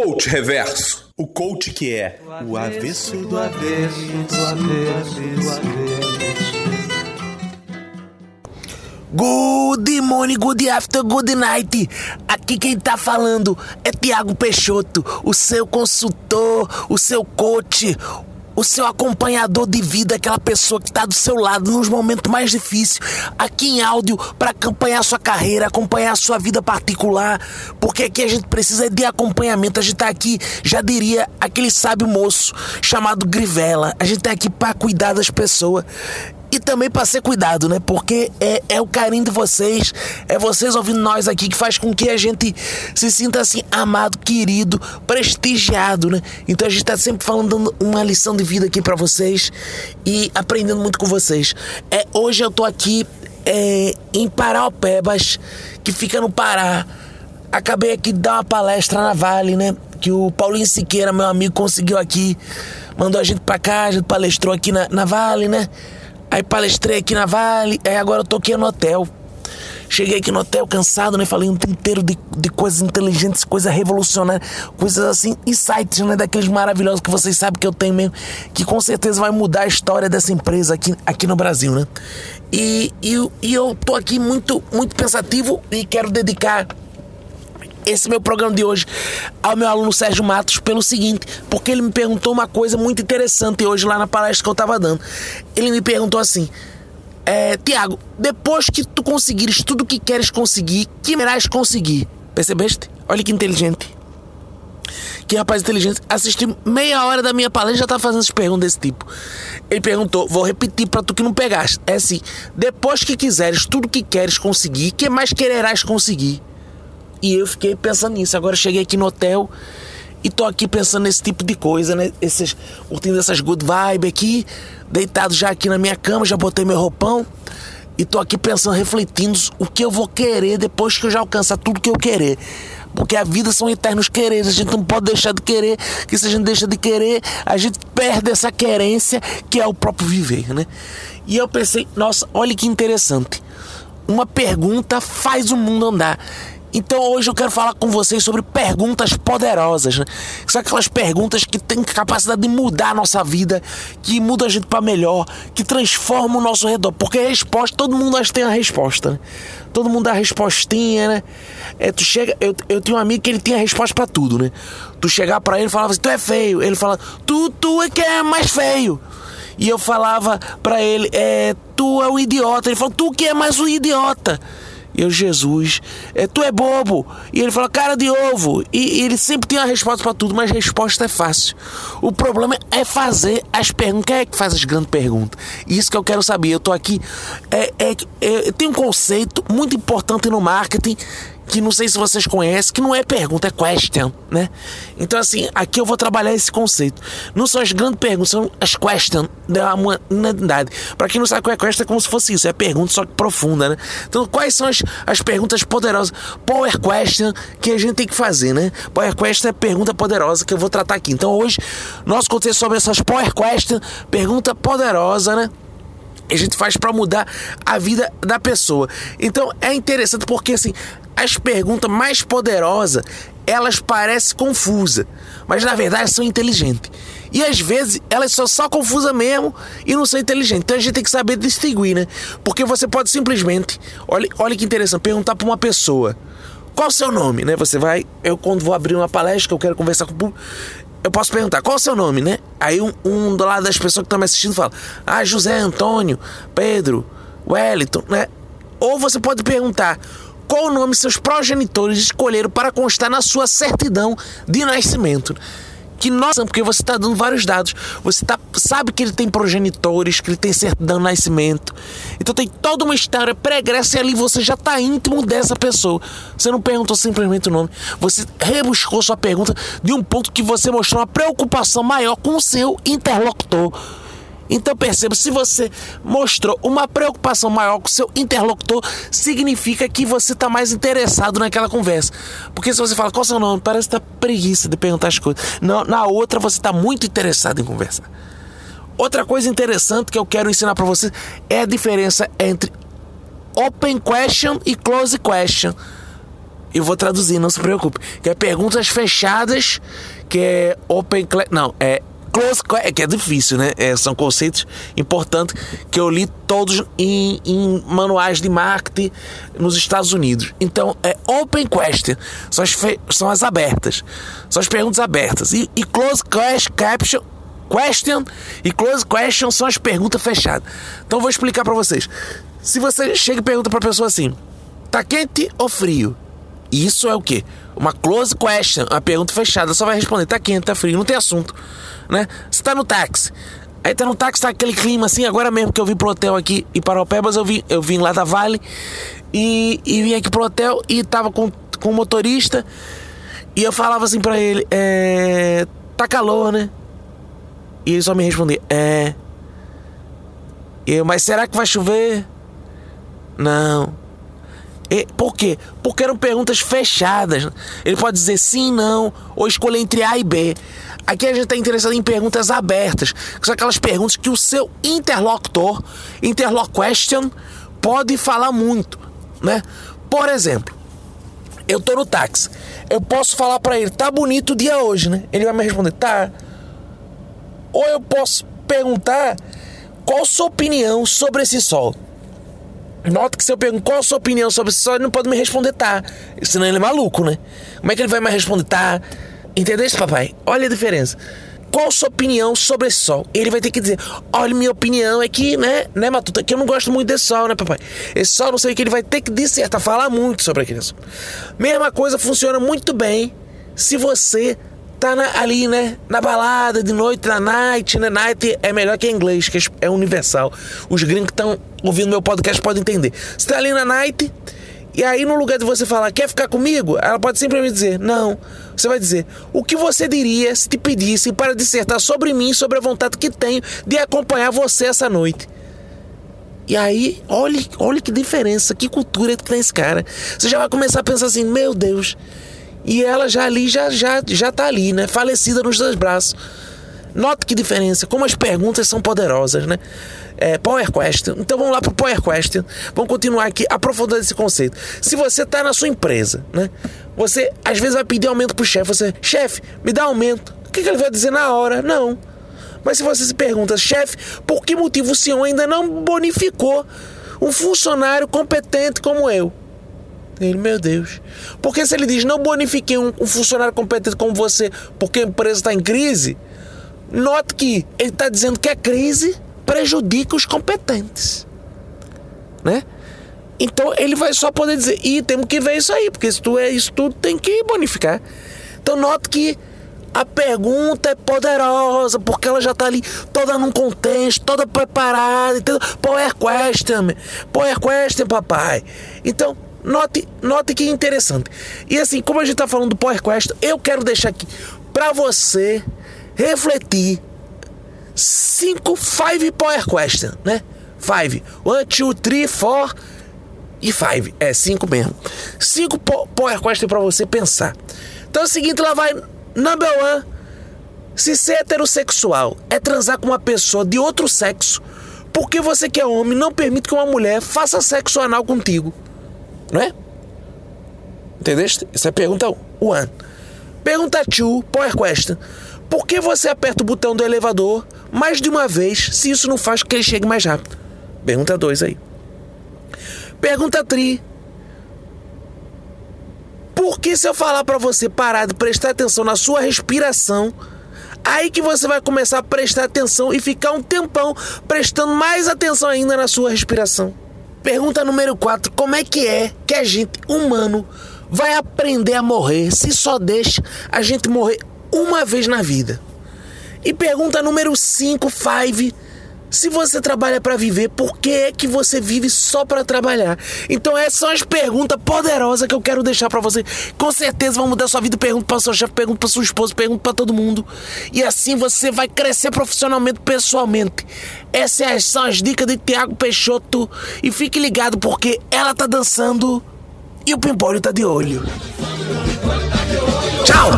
Coach Reverso. O coach que é o avesso do avesso, do avesso, do avesso. Good morning, good after, good night. Aqui quem tá falando é Tiago Peixoto, o seu consultor, o seu coach, o seu acompanhador de vida, aquela pessoa que está do seu lado nos momentos mais difíceis, aqui em áudio, para acompanhar sua carreira, acompanhar a sua vida particular, porque aqui a gente precisa de acompanhamento. A gente está aqui, já diria, aquele sábio moço chamado Grivela. A gente está aqui para cuidar das pessoas e também para ser cuidado, né? Porque é, é o carinho de vocês, é vocês ouvindo nós aqui que faz com que a gente se sinta assim amado, querido, prestigiado, né? Então a gente tá sempre falando dando uma lição de vida aqui para vocês e aprendendo muito com vocês. É, hoje eu tô aqui é, em Paraupebas, que fica no Pará. Acabei aqui de dar uma palestra na Vale, né? Que o Paulinho Siqueira, meu amigo, conseguiu aqui. Mandou a gente pra cá, a gente palestrou aqui na, na Vale, né? Aí palestrei aqui na Vale, aí agora eu tô aqui no hotel. Cheguei aqui no hotel cansado, né? Falei um tempo inteiro de, de coisas inteligentes, coisas revolucionárias, coisas assim, insights, né? Daqueles maravilhosos que vocês sabem que eu tenho mesmo, que com certeza vai mudar a história dessa empresa aqui, aqui no Brasil, né? E, e, e eu tô aqui muito, muito pensativo e quero dedicar esse meu programa de hoje ao meu aluno Sérgio Matos pelo seguinte, porque ele me perguntou uma coisa muito interessante hoje lá na palestra que eu estava dando. Ele me perguntou assim: é, Tiago, depois que tu conseguires tudo o que queres conseguir, que irás conseguir? Percebeste? Olha que inteligente. Que rapaz inteligente. Assisti meia hora da minha palestra já tá fazendo essas perguntas desse tipo. Ele perguntou, vou repetir para tu que não pegaste. É assim: depois que quiseres tudo que queres conseguir, que mais quererás conseguir? E eu fiquei pensando nisso. Agora cheguei aqui no hotel e tô aqui pensando nesse tipo de coisa, né? Esses, curtindo essas good vibes aqui, deitado já aqui na minha cama, já botei meu roupão e tô aqui pensando, refletindo o que eu vou querer depois que eu já alcançar tudo que eu querer. Porque a vida são eternos quereres, a gente não pode deixar de querer, que se a gente deixa de querer, a gente perde essa querência que é o próprio viver, né? E eu pensei, nossa, olha que interessante. Uma pergunta faz o mundo andar. Então hoje eu quero falar com vocês sobre perguntas poderosas, né? São aquelas perguntas que têm capacidade de mudar a nossa vida, que mudam a gente para melhor, que transformam o nosso redor. Porque a resposta, todo mundo acha tem a resposta, né? Todo mundo dá a respostinha, né? É, tu chega, eu, eu tinha um amigo que ele tinha a resposta para tudo, né? Tu chegar para ele e falava assim, tu é feio. Ele fala, tu, tu é que é mais feio. E eu falava para ele, é, tu é um idiota. Ele falou, tu que é mais um idiota eu, Jesus, é, tu é bobo. E ele fala, cara de ovo. E, e ele sempre tem uma resposta para tudo, mas a resposta é fácil. O problema é fazer as perguntas. Quem é que faz as grandes perguntas? Isso que eu quero saber. Eu tô aqui. É, é, é, tem um conceito muito importante no marketing que não sei se vocês conhecem, que não é pergunta, é question, né? Então, assim, aqui eu vou trabalhar esse conceito. Não são as grandes perguntas, são as questions da humanidade. Para quem não sabe o que é question, é como se fosse isso, é pergunta só que profunda, né? Então, quais são as, as perguntas poderosas? Power question que a gente tem que fazer, né? Power question é pergunta poderosa que eu vou tratar aqui. Então, hoje, nosso conteúdo é sobre essas power question, pergunta poderosa, né? A gente faz para mudar a vida da pessoa. Então é interessante porque assim, as perguntas mais poderosas, elas parecem confusas, mas na verdade são inteligentes. E às vezes elas são só confusas mesmo e não são inteligentes. Então a gente tem que saber distinguir, né? Porque você pode simplesmente, olha, olha que interessante, perguntar para uma pessoa: qual o seu nome, né? Você vai, eu quando vou abrir uma palestra eu quero conversar com o público, eu posso perguntar qual o seu nome, né? Aí um, um do lado das pessoas que estão me assistindo fala: Ah, José Antônio, Pedro, Wellington, né? Ou você pode perguntar qual o nome seus progenitores escolheram para constar na sua certidão de nascimento. Que nós, porque você está dando vários dados, você tá, sabe que ele tem progenitores, que ele tem certidão de nascimento. Então tem toda uma história pregressa e ali você já está íntimo dessa pessoa. Você não perguntou simplesmente o nome, você rebuscou sua pergunta de um ponto que você mostrou uma preocupação maior com o seu interlocutor. Então perceba, se você mostrou uma preocupação maior com o seu interlocutor, significa que você está mais interessado naquela conversa. Porque se você fala qual é o seu nome, parece que está preguiça de perguntar as coisas. Não, na outra você está muito interessado em conversar. Outra coisa interessante que eu quero ensinar para você é a diferença entre open question e close question. Eu vou traduzir, não se preocupe. Que é perguntas fechadas, que é open... Não, é close... É que é difícil, né? É, são conceitos importantes que eu li todos em, em, manuais de marketing nos Estados Unidos. Então, é open question. São as, são as abertas. São as perguntas abertas. E, e close caption question e close question são as perguntas fechadas. Então vou explicar para vocês. Se você chega e pergunta para a pessoa assim: "Tá quente ou frio?" Isso é o quê? Uma close question, uma pergunta fechada. Só vai responder: "Tá quente, tá frio", não tem assunto, né? Você tá no táxi. Aí tá no táxi, tá aquele clima assim, agora mesmo que eu vim pro hotel aqui em Paropebas, eu vim, eu vim lá da Vale e, e vim aqui pro hotel e tava com, com o motorista e eu falava assim pra ele, é, tá calor, né? E ele só me respondia: É. Eu, mas será que vai chover? Não. E, por quê? Porque eram perguntas fechadas. Ele pode dizer sim, não, ou escolher entre A e B. Aqui a gente está interessado em perguntas abertas, que são aquelas perguntas que o seu interlocutor, interloquestion, pode falar muito, né? Por exemplo, eu tô no táxi, eu posso falar para ele, tá bonito o dia hoje, né? Ele vai me responder, tá. Ou eu posso perguntar qual sua opinião sobre esse sol. Nota que se eu pergunto qual a sua opinião sobre sol, ele não pode me responder tá. Senão ele é maluco, né? Como é que ele vai me responder tá? Entendeu, papai? Olha a diferença. Qual a sua opinião sobre esse sol? Ele vai ter que dizer: Olha, minha opinião é que, né, né, Matuta, que eu não gosto muito desse sol, né, papai? Esse sol, não sei o que, ele vai ter que dissertar, falar muito sobre aquele sol. Mesma coisa funciona muito bem se você tá na, ali, né? Na balada, de noite, na night, né? Night é melhor que inglês, que é universal. Os gringos estão ouvindo meu podcast podem entender. Você tá ali na night, e aí no lugar de você falar, quer ficar comigo? Ela pode simplesmente dizer, não. Você vai dizer, o que você diria se te pedisse para dissertar sobre mim, sobre a vontade que tenho de acompanhar você essa noite? E aí, olhe, olhe que diferença, que cultura que tem esse cara. Você já vai começar a pensar assim, meu Deus, e ela já ali, já, já, já tá ali, né? Falecida nos dois braços. Note que diferença, como as perguntas são poderosas, né? É, Power Question. Então vamos lá para o Power Question. Vamos continuar aqui aprofundando esse conceito. Se você está na sua empresa, né? Você às vezes vai pedir aumento para o chefe. Você, chefe, me dá aumento. O que, que ele vai dizer na hora? Não. Mas se você se pergunta, chefe, por que motivo o senhor ainda não bonificou um funcionário competente como eu? Ele, meu Deus. Porque se ele diz, não bonifiquei um, um funcionário competente como você porque a empresa está em crise, note que ele está dizendo que a crise prejudica os competentes. Né? Então ele vai só poder dizer, e temos que ver isso aí, porque se tu é isso tudo, tem que bonificar. Então note que a pergunta é poderosa, porque ela já está ali toda num contexto, toda preparada, entendeu? Power question, power question, papai. Então, Note, note que interessante. E assim, como a gente está falando do Power Quest, eu quero deixar aqui para você refletir cinco five Power Question, né? Five. One, two, three, four e five. É cinco mesmo. Cinco Power Question para você pensar. Então é o seguinte, lá vai number one. Se ser heterossexual é transar com uma pessoa de outro sexo, porque você que é homem não permite que uma mulher faça sexo anal contigo? Não é? Entendeste? Essa é a pergunta 1. Pergunta 2, power question. Por que você aperta o botão do elevador mais de uma vez se isso não faz com que ele chegue mais rápido? Pergunta 2 aí. Pergunta 3. Por que se eu falar para você parar de prestar atenção na sua respiração, aí que você vai começar a prestar atenção e ficar um tempão prestando mais atenção ainda na sua respiração? Pergunta número 4: Como é que é que a gente, humano, vai aprender a morrer se só deixa a gente morrer uma vez na vida? E pergunta número 5, 5 se você trabalha para viver, por que é que você vive só para trabalhar? Então essas são as perguntas poderosas que eu quero deixar para você. Com certeza vão mudar sua vida. Pergunta para seu chefe, pergunta para sua esposa, pergunta para todo mundo. E assim você vai crescer profissionalmente, pessoalmente. Essas são as dicas de Tiago Peixoto. E fique ligado porque ela tá dançando e o Pimpolho tá de olho. Tchau!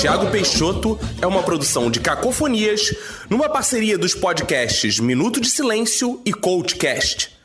Tiago Peixoto é uma produção de Cacofonias, numa parceria dos podcasts Minuto de Silêncio e Coachcast.